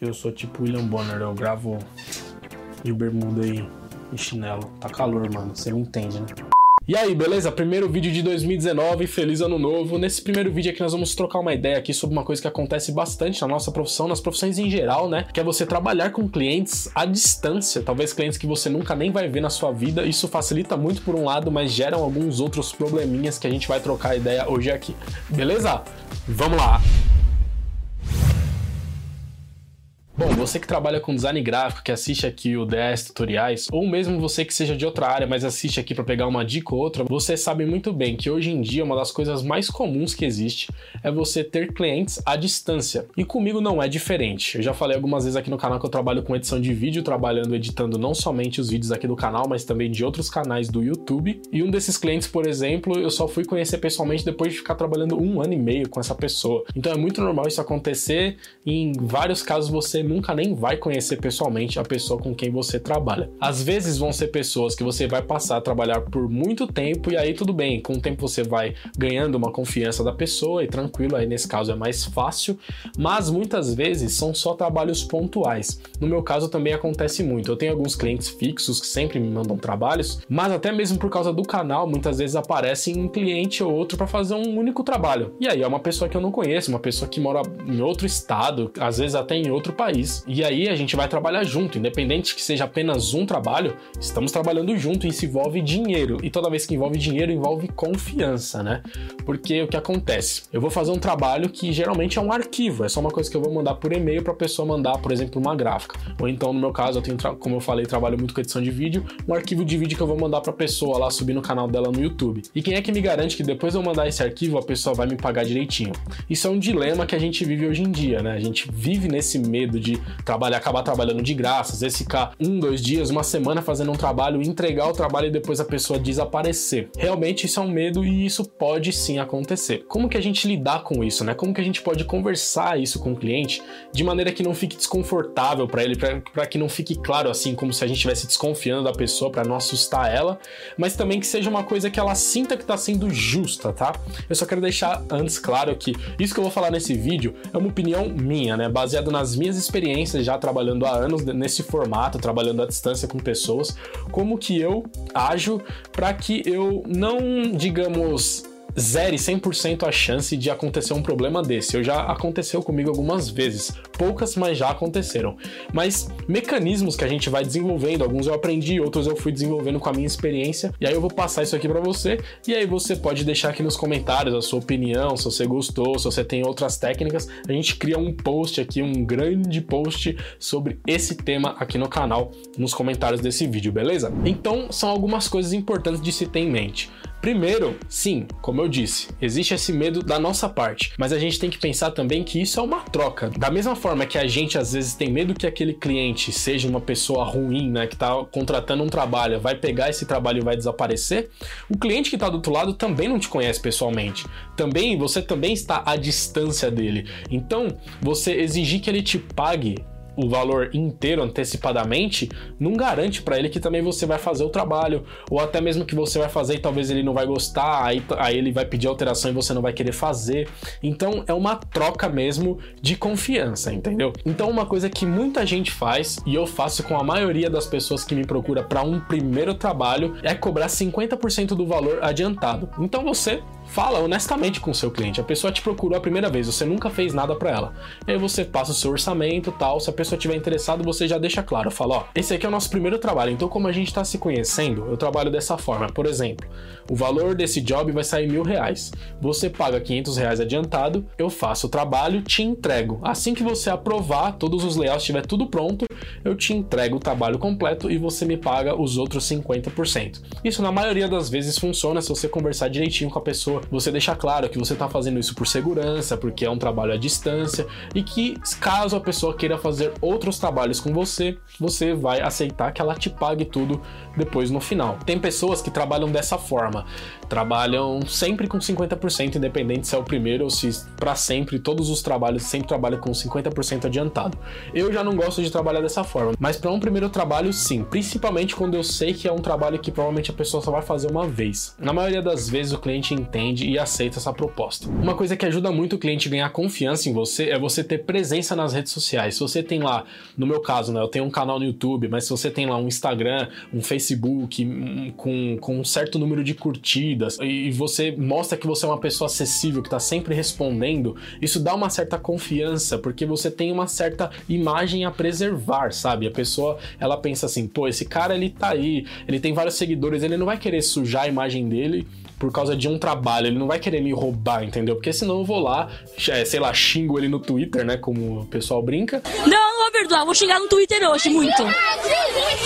Eu sou tipo William Bonner, eu gravo de bermuda e, e chinelo. Tá calor, mano, você não entende, né? E aí, beleza? Primeiro vídeo de 2019, feliz ano novo. Nesse primeiro vídeo aqui nós vamos trocar uma ideia aqui sobre uma coisa que acontece bastante na nossa profissão, nas profissões em geral, né? Que é você trabalhar com clientes à distância, talvez clientes que você nunca nem vai ver na sua vida. Isso facilita muito por um lado, mas geram alguns outros probleminhas que a gente vai trocar ideia hoje aqui. Beleza? Vamos lá! Bom, você que trabalha com design gráfico, que assiste aqui o DS tutoriais, ou mesmo você que seja de outra área, mas assiste aqui para pegar uma dica ou outra, você sabe muito bem que hoje em dia uma das coisas mais comuns que existe é você ter clientes à distância. E comigo não é diferente. Eu já falei algumas vezes aqui no canal que eu trabalho com edição de vídeo, trabalhando editando não somente os vídeos aqui do canal, mas também de outros canais do YouTube. E um desses clientes, por exemplo, eu só fui conhecer pessoalmente depois de ficar trabalhando um ano e meio com essa pessoa. Então é muito normal isso acontecer. Em vários casos você nunca nem vai conhecer pessoalmente a pessoa com quem você trabalha. Às vezes vão ser pessoas que você vai passar a trabalhar por muito tempo e aí tudo bem, com o tempo você vai ganhando uma confiança da pessoa e tranquilo, aí nesse caso é mais fácil, mas muitas vezes são só trabalhos pontuais. No meu caso também acontece muito. Eu tenho alguns clientes fixos que sempre me mandam trabalhos, mas até mesmo por causa do canal, muitas vezes aparece um cliente ou outro para fazer um único trabalho. E aí é uma pessoa que eu não conheço, uma pessoa que mora em outro estado, às vezes até em outro país país. E aí a gente vai trabalhar junto, independente que seja apenas um trabalho, estamos trabalhando junto e isso envolve dinheiro. E toda vez que envolve dinheiro, envolve confiança, né? Porque o que acontece? Eu vou fazer um trabalho que geralmente é um arquivo, é só uma coisa que eu vou mandar por e-mail para a pessoa mandar, por exemplo, uma gráfica. Ou então, no meu caso, eu tenho, como eu falei, trabalho muito com edição de vídeo, um arquivo de vídeo que eu vou mandar para a pessoa lá subir no canal dela no YouTube. E quem é que me garante que depois eu mandar esse arquivo, a pessoa vai me pagar direitinho? Isso é um dilema que a gente vive hoje em dia, né? A gente vive nesse medo de trabalhar, acabar trabalhando de graça, às vezes ficar um, dois dias, uma semana fazendo um trabalho, entregar o trabalho e depois a pessoa desaparecer. Realmente isso é um medo e isso pode sim acontecer. Como que a gente lidar com isso, né? Como que a gente pode conversar isso com o cliente de maneira que não fique desconfortável para ele, para que não fique claro assim, como se a gente estivesse desconfiando da pessoa para não assustar ela, mas também que seja uma coisa que ela sinta que está sendo justa, tá? Eu só quero deixar antes claro que isso que eu vou falar nesse vídeo é uma opinião minha, né? Baseado nas minhas experiências experiência já trabalhando há anos nesse formato, trabalhando à distância com pessoas, como que eu ajo para que eu não, digamos, zere 100% a chance de acontecer um problema desse. Eu já aconteceu comigo algumas vezes, poucas, mas já aconteceram. Mas mecanismos que a gente vai desenvolvendo, alguns eu aprendi, outros eu fui desenvolvendo com a minha experiência, e aí eu vou passar isso aqui para você, e aí você pode deixar aqui nos comentários a sua opinião, se você gostou, se você tem outras técnicas. A gente cria um post aqui, um grande post sobre esse tema aqui no canal, nos comentários desse vídeo, beleza? Então, são algumas coisas importantes de se ter em mente. Primeiro, sim, como eu disse, existe esse medo da nossa parte, mas a gente tem que pensar também que isso é uma troca. Da mesma forma que a gente às vezes tem medo que aquele cliente seja uma pessoa ruim, né, que está contratando um trabalho, vai pegar esse trabalho e vai desaparecer, o cliente que está do outro lado também não te conhece pessoalmente. Também você também está à distância dele. Então, você exigir que ele te pague o valor inteiro antecipadamente, não garante para ele que também você vai fazer o trabalho, ou até mesmo que você vai fazer e talvez ele não vai gostar, aí, aí ele vai pedir alteração e você não vai querer fazer. Então é uma troca mesmo de confiança, entendeu? Então uma coisa que muita gente faz e eu faço com a maioria das pessoas que me procura para um primeiro trabalho é cobrar 50% do valor adiantado. Então você fala honestamente com o seu cliente. A pessoa te procurou a primeira vez, você nunca fez nada para ela. Aí você passa o seu orçamento, tal, se a pessoa estiver interessado, você já deixa claro, fala, ó, esse aqui é o nosso primeiro trabalho, então como a gente está se conhecendo, eu trabalho dessa forma. Por exemplo, o valor desse job vai sair mil reais. Você paga 500 reais adiantado, eu faço o trabalho, te entrego. Assim que você aprovar, todos os layouts estiver tudo pronto, eu te entrego o trabalho completo e você me paga os outros 50%. Isso na maioria das vezes funciona se você conversar direitinho com a pessoa, você deixar claro que você está fazendo isso por segurança, porque é um trabalho à distância e que caso a pessoa queira fazer outros trabalhos com você, você vai aceitar que ela te pague tudo depois no final. Tem pessoas que trabalham dessa forma. Trabalham sempre com 50%, independente se é o primeiro ou se para sempre, todos os trabalhos sempre trabalham com 50% adiantado. Eu já não gosto de trabalhar dessa forma, mas para um primeiro trabalho, sim, principalmente quando eu sei que é um trabalho que provavelmente a pessoa só vai fazer uma vez. Na maioria das vezes o cliente entende e aceita essa proposta. Uma coisa que ajuda muito o cliente a ganhar confiança em você é você ter presença nas redes sociais. Se você tem lá, no meu caso, né, eu tenho um canal no YouTube, mas se você tem lá um Instagram, um Facebook um, com, com um certo número de curtidas e você mostra que você é uma pessoa acessível, que está sempre respondendo, isso dá uma certa confiança, porque você tem uma certa imagem a preservar, sabe? A pessoa, ela pensa assim, pô, esse cara ele tá aí, ele tem vários seguidores, ele não vai querer sujar a imagem dele por causa de um trabalho, ele não vai querer me roubar, entendeu? Porque senão eu vou lá, é, sei lá, xingo ele no Twitter, né? Como o pessoal brinca. Não vou perdoar, vou xingar no Twitter hoje, muito.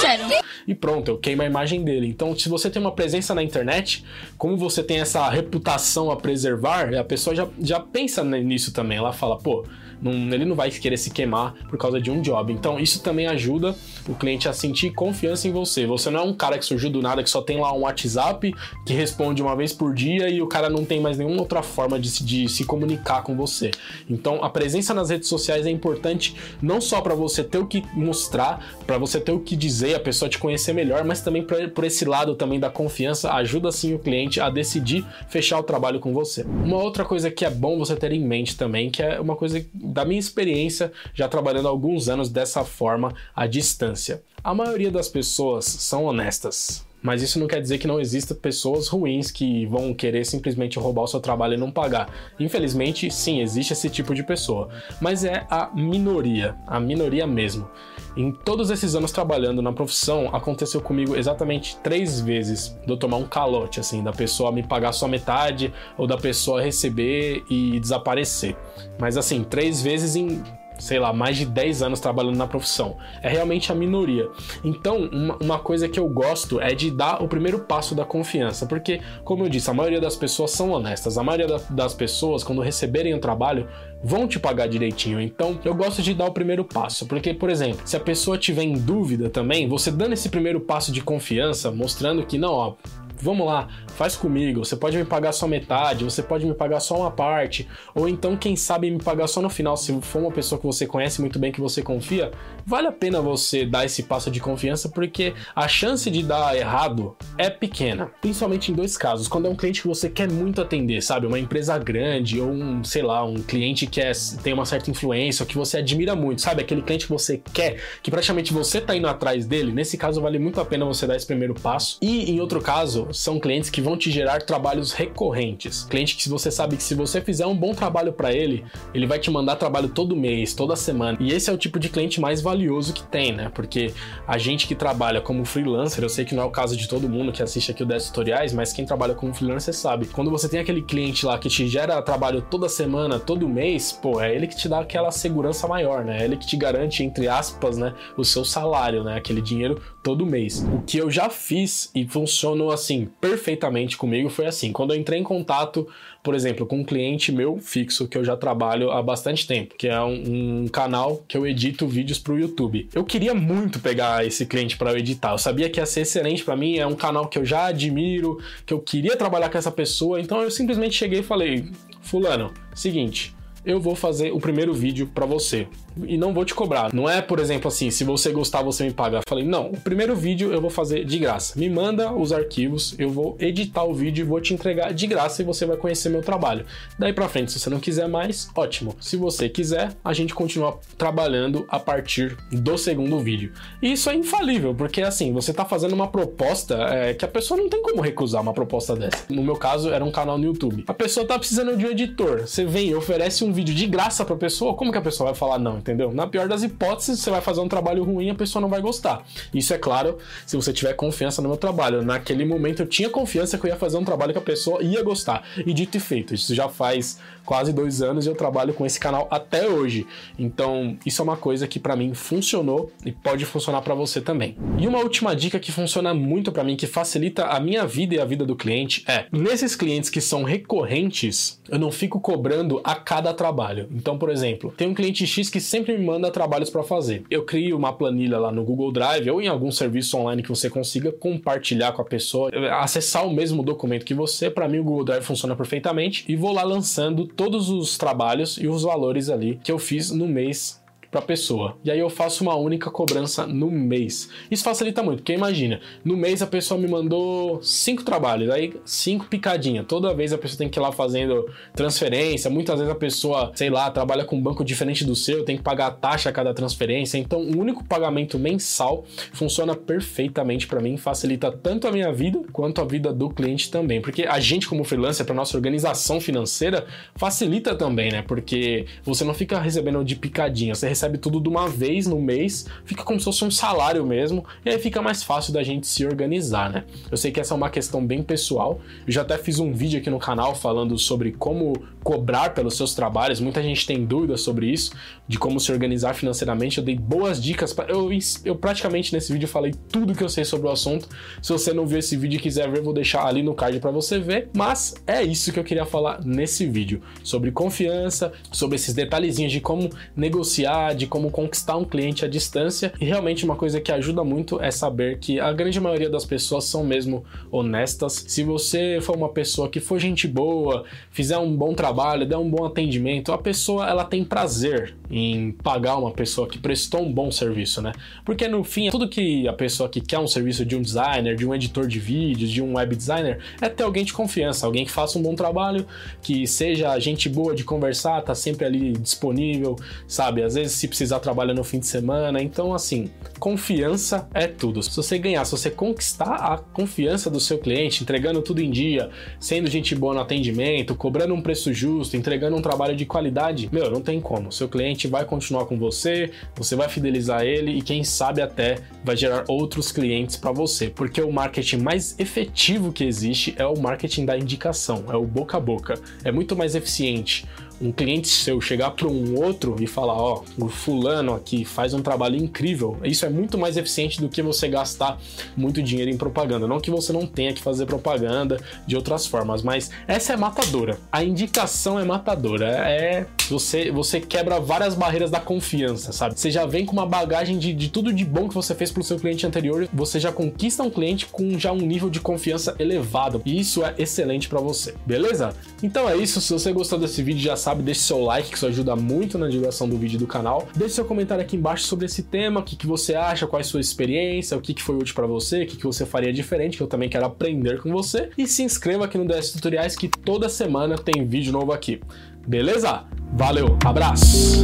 Sério. E pronto, eu queimo a imagem dele. Então, se você tem uma presença na internet, como você tem essa reputação a preservar, a pessoa já, já pensa nisso também. Ela fala, pô, não, ele não vai querer se queimar por causa de um job. Então, isso também ajuda o cliente a sentir confiança em você. Você não é um cara que surgiu do nada, que só tem lá um WhatsApp, que responde uma vez por dia e o cara não tem mais nenhuma outra forma de se, de se comunicar com você. Então, a presença nas redes sociais é importante não só para você ter o que mostrar, para você ter o que dizer, a pessoa te conhecer melhor, mas também pra, por esse lado também da confiança, ajuda sim o cliente a decidir fechar o trabalho com você. Uma outra coisa que é bom você ter em mente também, que é uma coisa da minha experiência já trabalhando alguns anos dessa forma à distância. A maioria das pessoas são honestas. Mas isso não quer dizer que não exista pessoas ruins que vão querer simplesmente roubar o seu trabalho e não pagar. Infelizmente, sim, existe esse tipo de pessoa. Mas é a minoria, a minoria mesmo. Em todos esses anos trabalhando na profissão, aconteceu comigo exatamente três vezes de eu tomar um calote, assim, da pessoa me pagar só metade ou da pessoa receber e desaparecer. Mas assim, três vezes em sei lá, mais de 10 anos trabalhando na profissão. É realmente a minoria. Então, uma, uma, coisa que eu gosto é de dar o primeiro passo da confiança, porque, como eu disse, a maioria das pessoas são honestas. A maioria da, das pessoas, quando receberem o trabalho, vão te pagar direitinho. Então, eu gosto de dar o primeiro passo, porque, por exemplo, se a pessoa tiver em dúvida também, você dando esse primeiro passo de confiança, mostrando que não, ó, vamos lá, faz comigo, você pode me pagar só metade, você pode me pagar só uma parte, ou então, quem sabe, me pagar só no final, se for uma pessoa que você conhece muito bem, que você confia, vale a pena você dar esse passo de confiança, porque a chance de dar errado é pequena, principalmente em dois casos, quando é um cliente que você quer muito atender, sabe, uma empresa grande, ou um, sei lá, um cliente que é, tem uma certa influência, ou que você admira muito, sabe, aquele cliente que você quer, que praticamente você tá indo atrás dele, nesse caso vale muito a pena você dar esse primeiro passo, e em outro caso, são clientes que vão te gerar trabalhos recorrentes. Cliente que você sabe que se você fizer um bom trabalho para ele, ele vai te mandar trabalho todo mês, toda semana. E esse é o tipo de cliente mais valioso que tem, né? Porque a gente que trabalha como freelancer, eu sei que não é o caso de todo mundo que assiste aqui o 10 tutoriais, mas quem trabalha como freelancer sabe. Quando você tem aquele cliente lá que te gera trabalho toda semana, todo mês, pô, é ele que te dá aquela segurança maior, né? É ele que te garante, entre aspas, né, o seu salário, né? Aquele dinheiro todo mês. O que eu já fiz e funcionou assim perfeitamente comigo foi assim, quando eu entrei em contato, por exemplo, com um cliente meu fixo que eu já trabalho há bastante tempo, que é um, um canal que eu edito vídeos para o YouTube. Eu queria muito pegar esse cliente para editar. Eu sabia que ia ser excelente para mim, é um canal que eu já admiro, que eu queria trabalhar com essa pessoa, então eu simplesmente cheguei e falei: "Fulano, seguinte, eu vou fazer o primeiro vídeo para você e não vou te cobrar. Não é, por exemplo, assim, se você gostar, você me paga. Eu falei, não, o primeiro vídeo eu vou fazer de graça. Me manda os arquivos, eu vou editar o vídeo e vou te entregar de graça e você vai conhecer meu trabalho. Daí pra frente, se você não quiser mais, ótimo. Se você quiser, a gente continua trabalhando a partir do segundo vídeo. E isso é infalível, porque assim, você tá fazendo uma proposta é, que a pessoa não tem como recusar uma proposta dessa. No meu caso, era um canal no YouTube. A pessoa tá precisando de um editor. Você vem e oferece um vídeo de graça pra pessoa, como que a pessoa vai falar não? entendeu? Na pior das hipóteses, você vai fazer um trabalho ruim e a pessoa não vai gostar. Isso é claro se você tiver confiança no meu trabalho. Naquele momento eu tinha confiança que eu ia fazer um trabalho que a pessoa ia gostar. E dito e feito, isso já faz quase dois anos e eu trabalho com esse canal até hoje. Então, isso é uma coisa que para mim funcionou e pode funcionar para você também. E uma última dica que funciona muito para mim, que facilita a minha vida e a vida do cliente, é: nesses clientes que são recorrentes, eu não fico cobrando a cada trabalho. Então, por exemplo, tem um cliente X que sempre me manda trabalhos para fazer. Eu crio uma planilha lá no Google Drive ou em algum serviço online que você consiga compartilhar com a pessoa, acessar o mesmo documento que você. Para mim, o Google Drive funciona perfeitamente e vou lá lançando todos os trabalhos e os valores ali que eu fiz no mês para a pessoa. E aí eu faço uma única cobrança no mês. Isso facilita muito, porque imagina, no mês a pessoa me mandou cinco trabalhos, aí cinco picadinhas. Toda vez a pessoa tem que ir lá fazendo transferência. Muitas vezes a pessoa, sei lá, trabalha com um banco diferente do seu, tem que pagar a taxa a cada transferência. Então, um único pagamento mensal funciona perfeitamente para mim, facilita tanto a minha vida quanto a vida do cliente também. Porque a gente, como freelancer, para nossa organização financeira, facilita também, né? Porque você não fica recebendo de picadinha, você recebe recebe tudo de uma vez no mês, fica como se fosse um salário mesmo, e aí fica mais fácil da gente se organizar, né? Eu sei que essa é uma questão bem pessoal, eu já até fiz um vídeo aqui no canal falando sobre como cobrar pelos seus trabalhos, muita gente tem dúvidas sobre isso, de como se organizar financeiramente, eu dei boas dicas, pra... eu, eu praticamente nesse vídeo falei tudo que eu sei sobre o assunto, se você não viu esse vídeo e quiser ver, vou deixar ali no card para você ver, mas é isso que eu queria falar nesse vídeo, sobre confiança, sobre esses detalhezinhos de como negociar, de como conquistar um cliente à distância. E realmente uma coisa que ajuda muito é saber que a grande maioria das pessoas são mesmo honestas. Se você for uma pessoa que for gente boa, fizer um bom trabalho, der um bom atendimento, a pessoa ela tem prazer em pagar uma pessoa que prestou um bom serviço, né? Porque no fim, tudo que a pessoa que quer um serviço de um designer, de um editor de vídeos, de um web designer, é ter alguém de confiança, alguém que faça um bom trabalho, que seja gente boa de conversar, tá sempre ali disponível, sabe? Às vezes se precisar trabalhar no fim de semana. Então, assim, confiança é tudo. Se você ganhar, se você conquistar a confiança do seu cliente, entregando tudo em dia, sendo gente boa no atendimento, cobrando um preço justo, entregando um trabalho de qualidade, meu, não tem como. Seu cliente vai continuar com você, você vai fidelizar ele e quem sabe até vai gerar outros clientes para você, porque o marketing mais efetivo que existe é o marketing da indicação, é o boca a boca. É muito mais eficiente um cliente seu chegar para um outro e falar, ó, oh, o fulano aqui faz um trabalho incrível, isso é muito mais eficiente do que você gastar muito dinheiro em propaganda. Não que você não tenha que fazer propaganda de outras formas, mas essa é matadora. A indicação é matadora. É você você quebra várias barreiras da confiança, sabe? Você já vem com uma bagagem de, de tudo de bom que você fez pro seu cliente anterior, você já conquista um cliente com já um nível de confiança elevado. E isso é excelente para você. Beleza? Então é isso. Se você gostou desse vídeo, já sabe, deixe seu like, que isso ajuda muito na divulgação do vídeo do canal. Deixe seu comentário aqui embaixo sobre esse tema, o que, que você acha, qual é a sua experiência, o que, que foi útil para você, o que, que você faria diferente, que eu também quero aprender com você. E se inscreva aqui no DS Tutoriais, que toda semana tem vídeo novo aqui. Beleza? Valeu, abraço!